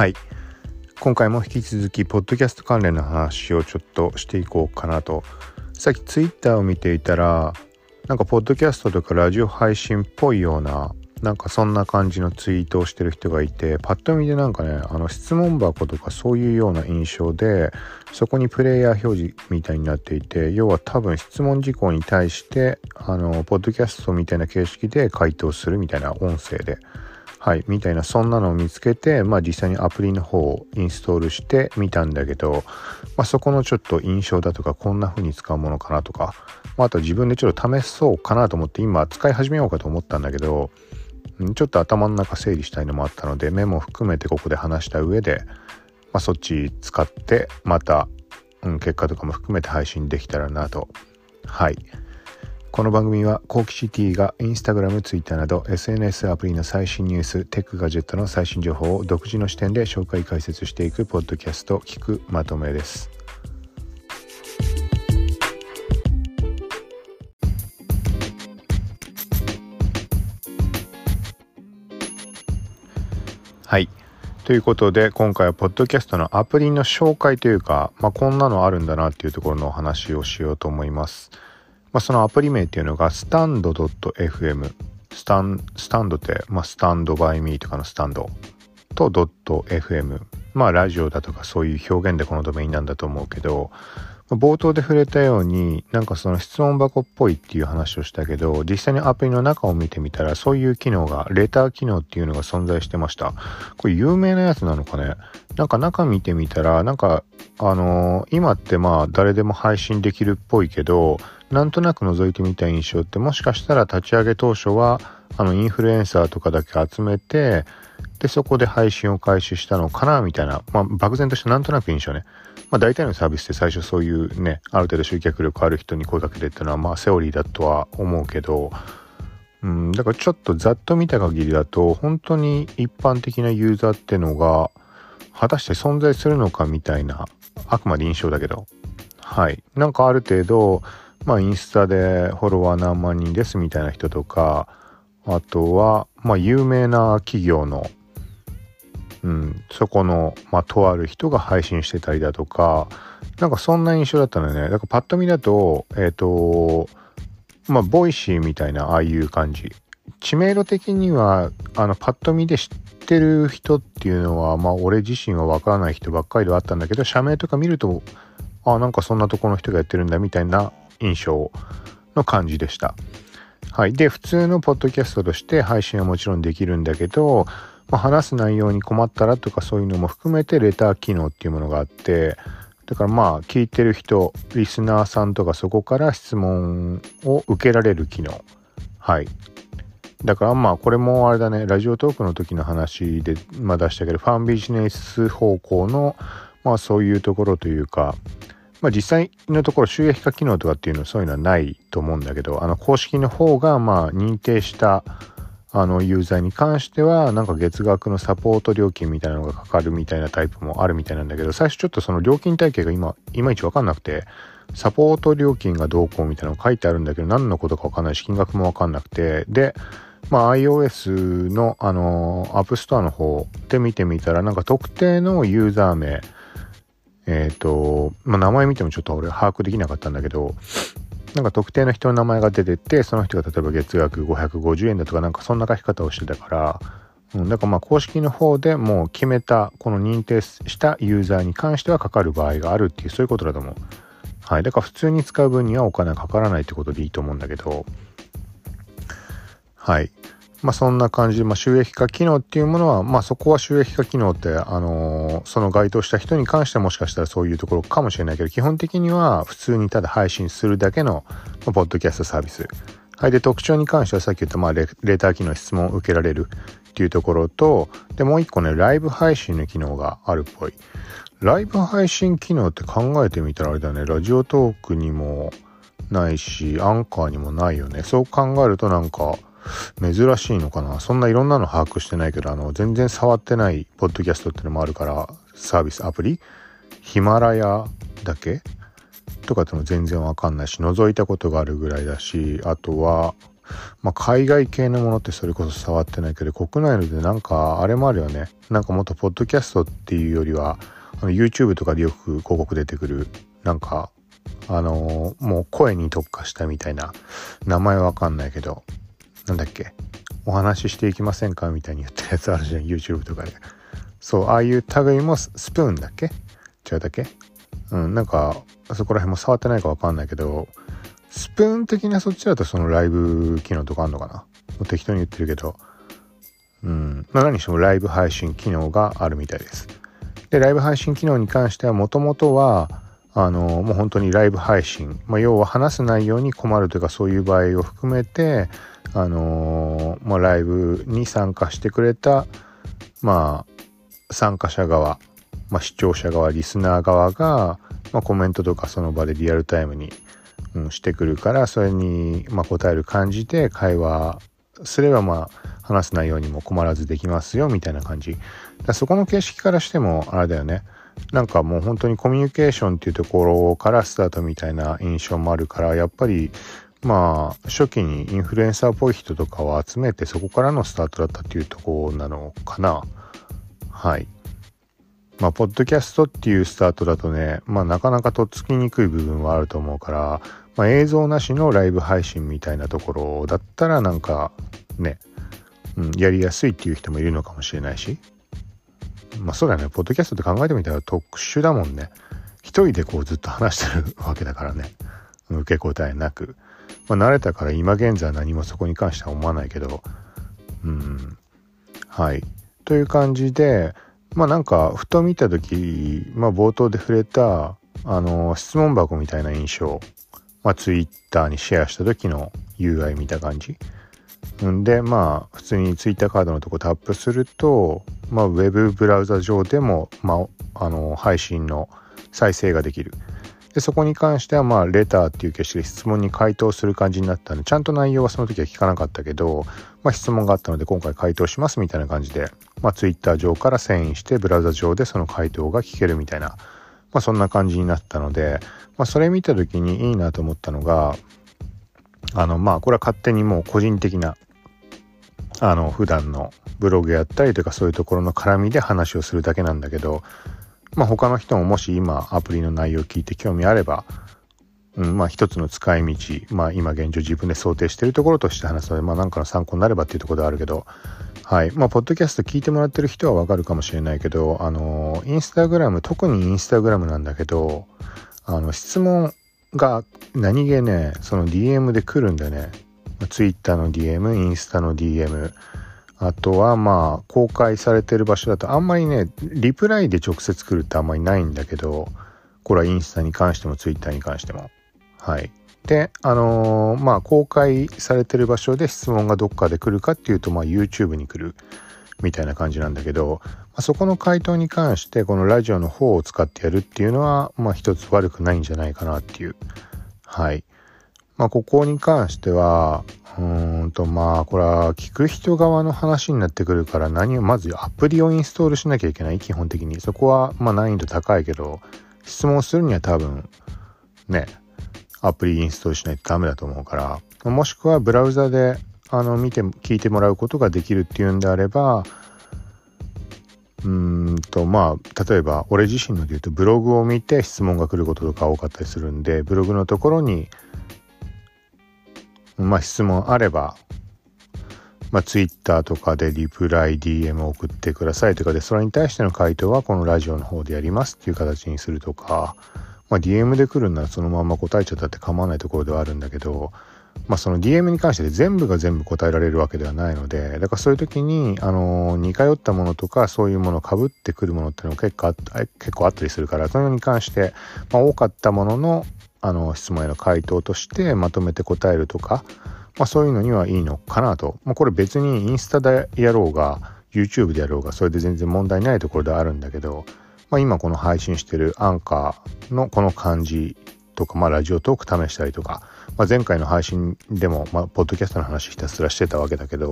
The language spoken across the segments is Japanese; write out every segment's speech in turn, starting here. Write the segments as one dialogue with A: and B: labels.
A: はい。今回も引き続きポッドキャスト関連の話をちょっとしていこうかなと。さっきツイッターを見ていたらなんかポッドキャストとかラジオ配信っぽいようななんかそんな感じのツイートをしてる人がいてパッと見でなんかねあの質問箱とかそういうような印象でそこにプレイヤー表示みたいになっていて要は多分質問事項に対してあのポッドキャストみたいな形式で回答するみたいな音声ではいみたいなそんなのを見つけてまあ実際にアプリの方をインストールしてみたんだけど、まあ、そこのちょっと印象だとかこんな風に使うものかなとか、まあ、あと自分でちょっと試そうかなと思って今使い始めようかと思ったんだけどちょっと頭の中整理したいのもあったのでメモ含めてここで話した上で、まあ、そっち使ってまた、うん、結果とかも含めて配信できたらなと。はい。この番組はコーキシティがインスタグラム、ツイッターなど SNS アプリの最新ニュース、テックガジェットの最新情報を独自の視点で紹介解説していくポッドキャスト聞くまとめです。はい。ということで、今回はポッドキャストのアプリの紹介というか、まあ、こんなのあるんだなっていうところのお話をしようと思います。まあ、そのアプリ名っていうのが、スタンド .fm。スタン、スタンドって、まあ、スタンドバイミーとかのスタンドと .fm。まあ、ラジオだとかそういう表現でこのドメインなんだと思うけど、冒頭で触れたようになんかその質問箱っぽいっていう話をしたけど実際にアプリの中を見てみたらそういう機能がレター機能っていうのが存在してました。これ有名なやつなのかね？なんか中見てみたらなんかあのー、今ってまあ誰でも配信できるっぽいけどなんとなく覗いてみた印象ってもしかしたら立ち上げ当初はあのインフルエンサーとかだけ集めてでそこで配信を開始したのかなみたいなまあ漠然としたなんとなく印象ね。まあ、大体のサービスって最初そういうねある程度集客力ある人に声かけてっていうのはまあセオリーだとは思うけどうんだからちょっとざっと見た限りだと本当に一般的なユーザーってのが果たして存在するのかみたいなあくまで印象だけど。はい。なんかある程度まあインスタでフォロワー何万人ですみたいな人とかあとはまあ有名な企業のうん、そこの、まあ、とある人が配信してたりだとか、なんかそんな印象だったのよね。だからパッと見だと、えっ、ー、と、まあ、ボイシーみたいな、ああいう感じ。知名度的には、あの、パッと見で知ってる人っていうのは、まあ、俺自身はわからない人ばっかりではあったんだけど、社名とか見ると、あ、なんかそんなとこの人がやってるんだ、みたいな印象の感じでした。はい。で、普通のポッドキャストとして配信はもちろんできるんだけど、まあ、話す内容に困ったらとかそういうのも含めてレター機能っていうものがあってだからまあ聞いてる人リスナーさんとかそこから質問を受けられる機能はいだからまあこれもあれだねラジオトークの時の話で、まあ、出したけどファンビジネス方向のまあそういうところというかまあ実際のところ収益化機能とかっていうのはそういうのはないと思うんだけどあの公式の方がまあ認定したあのユーザーに関してはなんか月額のサポート料金みたいなのがかかるみたいなタイプもあるみたいなんだけど最初ちょっとその料金体系が今いまいちわかんなくてサポート料金がどうこうみたいなの書いてあるんだけど何のことかわかんないし金額もわかんなくてでまあ iOS のあの App Store の方で見てみたらなんか特定のユーザー名えっ、ー、とまあ名前見てもちょっと俺把握できなかったんだけどなんか特定の人の名前が出てて、その人が例えば月額550円だとかなんかそんな書き方をしてたから、うん、だからまあ公式の方でもう決めた、この認定したユーザーに関してはかかる場合があるっていう、そういうことだと思う。はい。だから普通に使う分にはお金かからないってことでいいと思うんだけど、はい。まあそんな感じで、まあ、収益化機能っていうものは、まあそこは収益化機能って、あのー、その該当した人に関してはもしかしたらそういうところかもしれないけど、基本的には普通にただ配信するだけの、まあ、ポッドキャストサービス。はい。で、特徴に関してはさっき言った、まあレ、レター機能質問を受けられるっていうところと、で、もう一個ね、ライブ配信の機能があるっぽい。ライブ配信機能って考えてみたらあれだね、ラジオトークにもないし、アンカーにもないよね。そう考えるとなんか、珍しいのかな？そんないろんなの把握してないけど、あの、全然触ってないポッドキャストってのもあるから、サービス、アプリ？ヒマラヤだけ？とかっての全然わかんないし、覗いたことがあるぐらいだし、あとは、まあ、海外系のものってそれこそ触ってないけど、国内のでなんかあれもあるよね。なんかもっとポッドキャストっていうよりは、あの YouTube とかでよく広告出てくる、なんか、あのー、もう声に特化したみたいな、名前わかんないけど、なんだっけ、お話ししていきませんか？みたいに言ってるやつあるじゃん、YouTube とかで。そう、ああいう類もスプーンだっけ？違うだっけ？うん、なんか、そこら辺も触ってないかわかんないけど、スプーン的なそっちだとそのライブ機能とかあんのかな？もう適当に言ってるけど、うん、まあ何してもライブ配信機能があるみたいです。で、ライブ配信機能に関してはもともとは、あの、もう本当にライブ配信、まあ、要は話す内容に困るというかそういう場合を含めて、あのまあ、ライブに参加してくれた、まあ、参加者側、まあ、視聴者側、リスナー側が、まあ、コメントとかその場でリアルタイムにうん、してくるからそれに、まあ、答える感じで会話すればまあ話す内容にも困らずできますよみたいな感じ。だそこの形式からしてもあれだよね。なんかもう本当にコミュニケーションっていうところからスタートみたいな印象もあるからやっぱりまあ初期にインフルエンサーっぽい人とかを集めてそこからのスタートだったっていうところなのかな。はい。まあ、ポッドキャストっていうスタートだとね、まあ、なかなかとっつきにくい部分はあると思うから、まあ、映像なしのライブ配信みたいなところだったらなんかね、うん、やりやすいっていう人もいるのかもしれないし。まあそうだよね。ポッドキャストって考えてみたら特殊だもんね。一人でこうずっと話してるわけだからね。受け答えなく、まあ、慣れたから今現在何もそこに関しては思わないけど。うん。はい。という感じでまあなんかふと見た時、まあ、冒頭で触れたあの質問箱みたいな印象。まあ、ツイッターにシェアした時の UI 見た感じ。んで、まあ、普通にツイッターカードのとこタップすると、まあ、ウェブブラウザ上でも、まあ、あの、配信の再生ができる。で、そこに関しては、まあ、レターっていう形式で質問に回答する感じになったんで、ちゃんと内容はその時は聞かなかったけど、まあ、質問があったので、今回回答しますみたいな感じで、まあ、ツイッター上から遷移して、ブラウザ上でその回答が聞けるみたいな、まあ、そんな感じになったので、まあ、それ見た時にいいなと思ったのがあのまあこれは勝手にもう個人的なあの普段のブログやったりとかそういうところの絡みで話をするだけなんだけどまあ他の人ももし今アプリの内容を聞いて興味あれば、うん、まあ一つの使い道まあ今現状自分で想定しているところとして話すのでまあ何かの参考になればっていうところではあるけどはいまあポッドキャスト聞いてもらってる人はわかるかもしれないけどあのインスタグラム特にインスタグラムなんだけどあの、質問が何気ね、その DM で来るんだよね。Twitter の DM、インスタの DM、あとはまあ、公開されてる場所だとあんまりね、リプライで直接来るってあんまりないんだけど、これはインスタに関しても Twitter に関しても。はい。で、あのー、まあ、公開されてる場所で質問がどっかで来るかっていうと、まあ、YouTube に来るみたいな感じなんだけど、あ、そこの回答に関してこのラジオの方を使ってやるっていうのはまあ一つ悪くないんじゃないかなっていうはいまあここに関してはうんとまあこれは聞く人側の話になってくるから何をまずアプリをインストールしなきゃいけない。基本的に。そこはまあ難易度高いけど質問するには多分ねアプリインストールしないとダメだと思うからもしくはブラウザであの見て聞いてもらうことができるっていうんであればうんとまあ例えば俺自身ので言うとブログを見て質問が来ることとか多かったりするんでブログのところにまあ質問あればまあ、ツイッターとかでリプライ DM 送ってくださいとかでそれに対しての回答はこのラジオの方でやりますっていう形にするとか、まあ、DM で来るんならそのまま答えちゃったって構わないところではあるんだけどまあ、その DM に関して全部が全部答えられるわけではないのでだからそういう時に、あの似通ったものとかそういうものかぶってくるものっていうのも結構あ結構あったりするからそれに関して、まあ、多かったもののあの質問への回答としてまとめて答えるとか、まあ、そういうのにはいいのかなと、まあ、これ別にインスタでやろうが YouTube でやろうがそれで全然問題ないところであるんだけど、まあ、今この配信してるアンカーのこの感じとか、まあ、ラジオトーク試したりとか、まあ、前回の配信でも、まあ、ポッドキャストの話ひたすらしてたわけだけど、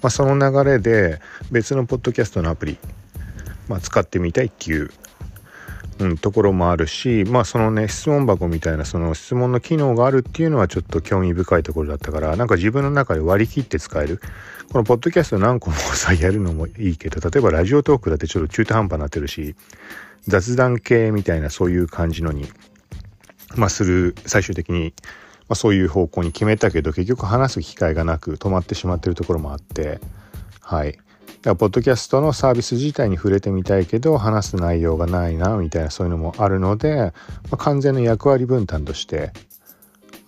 A: まあ、その流れで別のポッドキャストのアプリ、まあ、使ってみたいっていううん、ところもあるしまあそのね質問箱みたいなその質問の機能があるっていうのはちょっと興味深いところだったからなんか自分の中で割り切って使える。このポッドキャスト何個もさやるのもいいけど例えばラジオトークだってちょっと中途半端になってるし雑談系みたいなそういう感じのにまあする最終的に、まあ、そういう方向に決めたけど結局話す機会がなく止まってしまってるところもあってはい。だからポッドキャストのサービス自体に触れてみたいけど話す内容がないなみたいなそういうのもあるので、まあ、完全な役割分担として。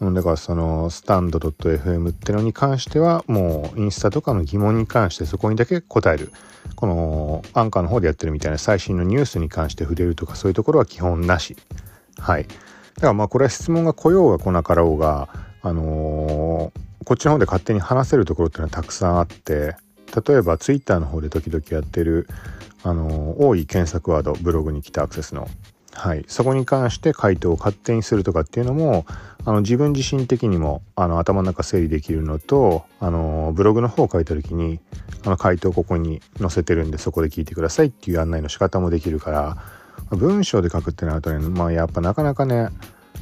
A: だからそのスタンド .fm ってのに関してはもうインスタとかの疑問に関してそこにだけ答える。このアンカーの方でやってるみたいな最新のニュースに関して触れるとかそういうところは基本なし。はい。だからまあこれは質問が来ようが来なかろうがあのー、こっちの方で勝手に話せるところっていうのはたくさんあって例えばツイッターの方で時々やってるあの多い検索ワードブログに来たアクセスの。はい、そこに関して回答を勝手にするとかっていうのもあの自分自身的にもあの頭の中整理できるのとあのブログの方を書いた時にあの回答ここに載せてるんでそこで聞いてくださいっていう案内の仕方もできるから文章で書くってなるとねまあやっぱなかなかね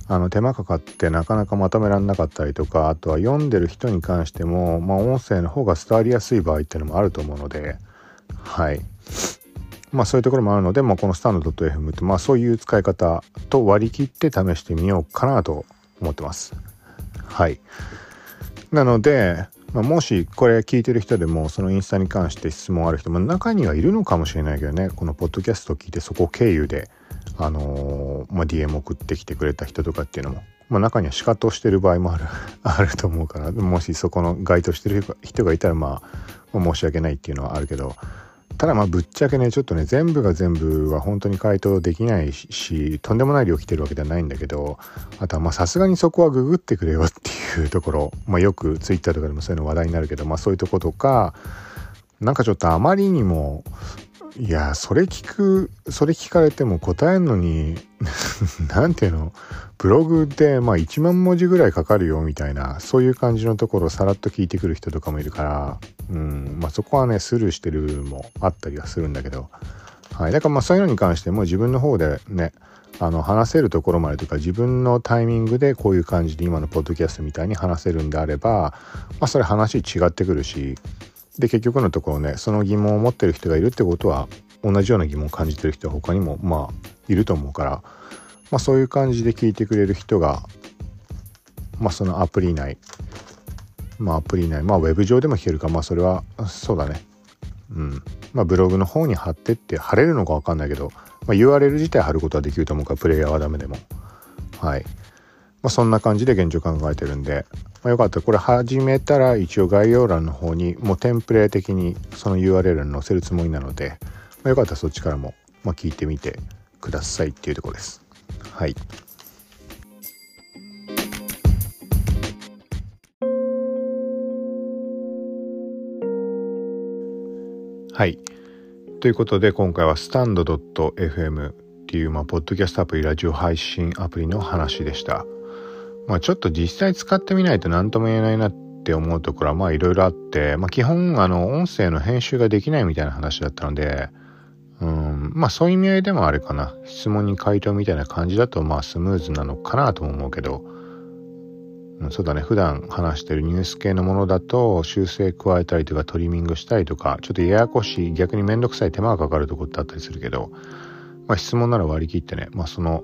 A: あの手間かかってなかなかまとめられなかったりとかあとは読んでる人に関しても、まあ、音声の方が伝わりやすい場合っていうのもあると思うのではいまあそういうところもあるので、まあ、このスタンド .fm ってまあそういう使い方と割り切って試してみようかなと思ってます。はい。なので、まあ、もしこれ聞いてる人でもそのインスタに関して質問ある人も中にはいるのかもしれないけどねこのポッドキャストを聞いてそこ経由であのー、まあ、DM 送ってきてくれた人とかっていうのも、まあ、中には仕方をしてる場合もある あると思うからもしそこの該当してる人がいたらまあ、申し訳ないっていうのはあるけどただまあぶっちゃけねちょっとね全部が全部は本当に回答できないしとんでもない量来てるわけではないんだけどあとはまあさすがにそこはググってくれよっていうところ、まあ、よく Twitter とかでもそういうの話題になるけど、まあ、そういうとことかなんかちょっとあまりにもいやそれ聞くそれ聞かれても答えんのに 何ていうの？ブログでまあ1万文字ぐらいかかるよみたいなそういう感じのところをさらっと聞いてくる人とかもいるからうんまあそこはねスルーしてるもあったりはするんだけどはい。だからまあそういうのに関しても自分の方でねあの話せるところまでというか自分のタイミングでこういう感じで今のポッドキャストみたいに話せるんであればまあそれ話違ってくるしで結局のところねその疑問を持ってる人がいるってことは同じような疑問を感じてる人は他にもまあいると思うから、まあ、そういう感じで聞いてくれる人が、まあ、そのアプリ内まあアプリ内まあウェブ上でも聞けるかまあそれはそうだね。うん。まあブログの方に貼ってって貼れるのか分かんないけど、まあ、URL 自体貼ることはできると思うからプレイヤーはダメでも。はい。まあ、そんな感じで現状考えてるんで、まあ、よかったらこれ始めたら一応概要欄の方にもうテンプレ的にその URL に載せるつもりなので、まあ、よかったらそっちからも、まあ、聞いてみてくださいっていうところです。はい。はい。ということで今回はスタンド .fm っていう、まあ、ポッドキャストアプリ、ラジオ配信アプリの話でした。まあちょっと実際使ってみないと何とも言えないなって思うところはまあいろいろあって、まあ基本あの音声の編集ができないみたいな話だったので、うん、まあそういう意味合いでもあれかな。質問に回答みたいな感じだとまあスムーズなのかなとも思うけど、うん、そうだね。普段話してるニュース系のものだと修正加えたりとかトリミングしたりとか、ちょっとややこしい、逆にめんどくさい手間がかかるところってあったりするけど、まあ質問なら割り切ってね、まあその、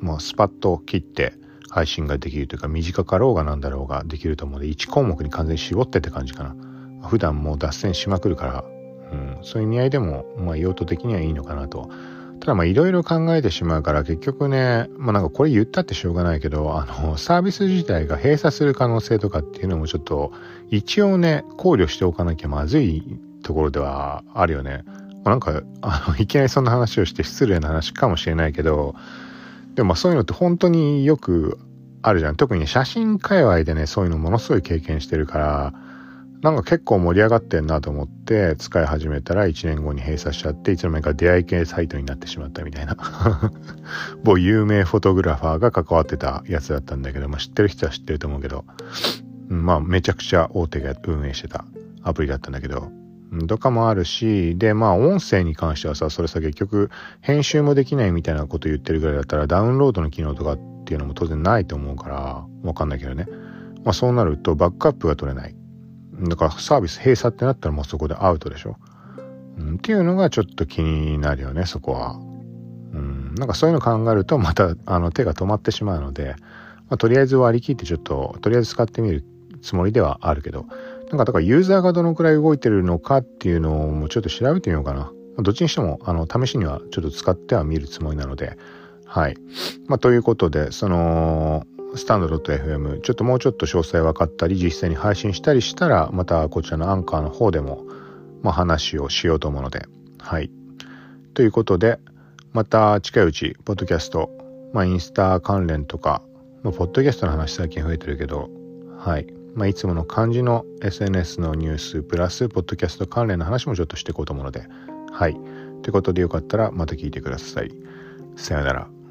A: まあスパッと切って、配信ができるというか短かろうがなんだろうができると思うので1項目に完全に絞ってって感じかな。普段もう脱線しまくるから、うん、そういう意味合いでも、まあ、用途的にはいいのかなと。ただまあいろいろ考えてしまうから結局ねまあなんかこれ言ったってしょうがないけどあのサービス自体が閉鎖する可能性とかっていうのもちょっと一応ね考慮しておかなきゃまずいところではあるよね。まあ、なんかあのいきなりそんな話をして失礼な話かもしれないけどでもまあそういうのって本当によくあるじゃん。特にね、写真界隈でね、そういうのものすごい経験してるから、なんか結構盛り上がってんなと思って使い始めたら1年後に閉鎖しちゃっていつの間にか出会い系サイトになってしまったみたいな。某有名フォトグラファーが関わってたやつだったんだけど、まあ、知ってる人は知ってると思うけど、うん、まあめちゃくちゃ大手が運営してたアプリだったんだけど、とかもあるし、で、まあ音声に関してはさ、それさ結局編集もできないみたいなこと言ってるぐらいだったらダウンロードの機能とかっていうのも当然ないと思うから、わかんないけどね。まあそうなるとバックアップが取れない。だからサービス閉鎖ってなったらもうそこでアウトでしょ。うん、っていうのがちょっと気になるよね、そこは。うん、なんかそういうの考えるとまたあの手が止まってしまうので、まあ、とりあえず割り切ってちょっと、とりあえず使ってみるつもりではあるけど、なんかだからユーザーがどのくらい動いてるのかっていうのもちょっと調べてみようかな。どっちにしても、あの、試しにはちょっと使ってはみるつもりなので、はい。まあ、ということで、その、スタンド .fm、ちょっともうちょっと詳細分かったり、実際に配信したりしたら、またこちらのアンカーの方でも、まあ、話をしようと思うので、はい。ということで、また近いうち、ポッドキャスト、まあ、インスタ関連とか、まあ、ポッドキャストの話最近増えてるけど、はい。まあ、いつもの漢字の SNS のニュース、プラス、ポッドキャスト関連の話もちょっとしていこうと思うので、はい。ということでよかったらまた聞いてください。さよなら。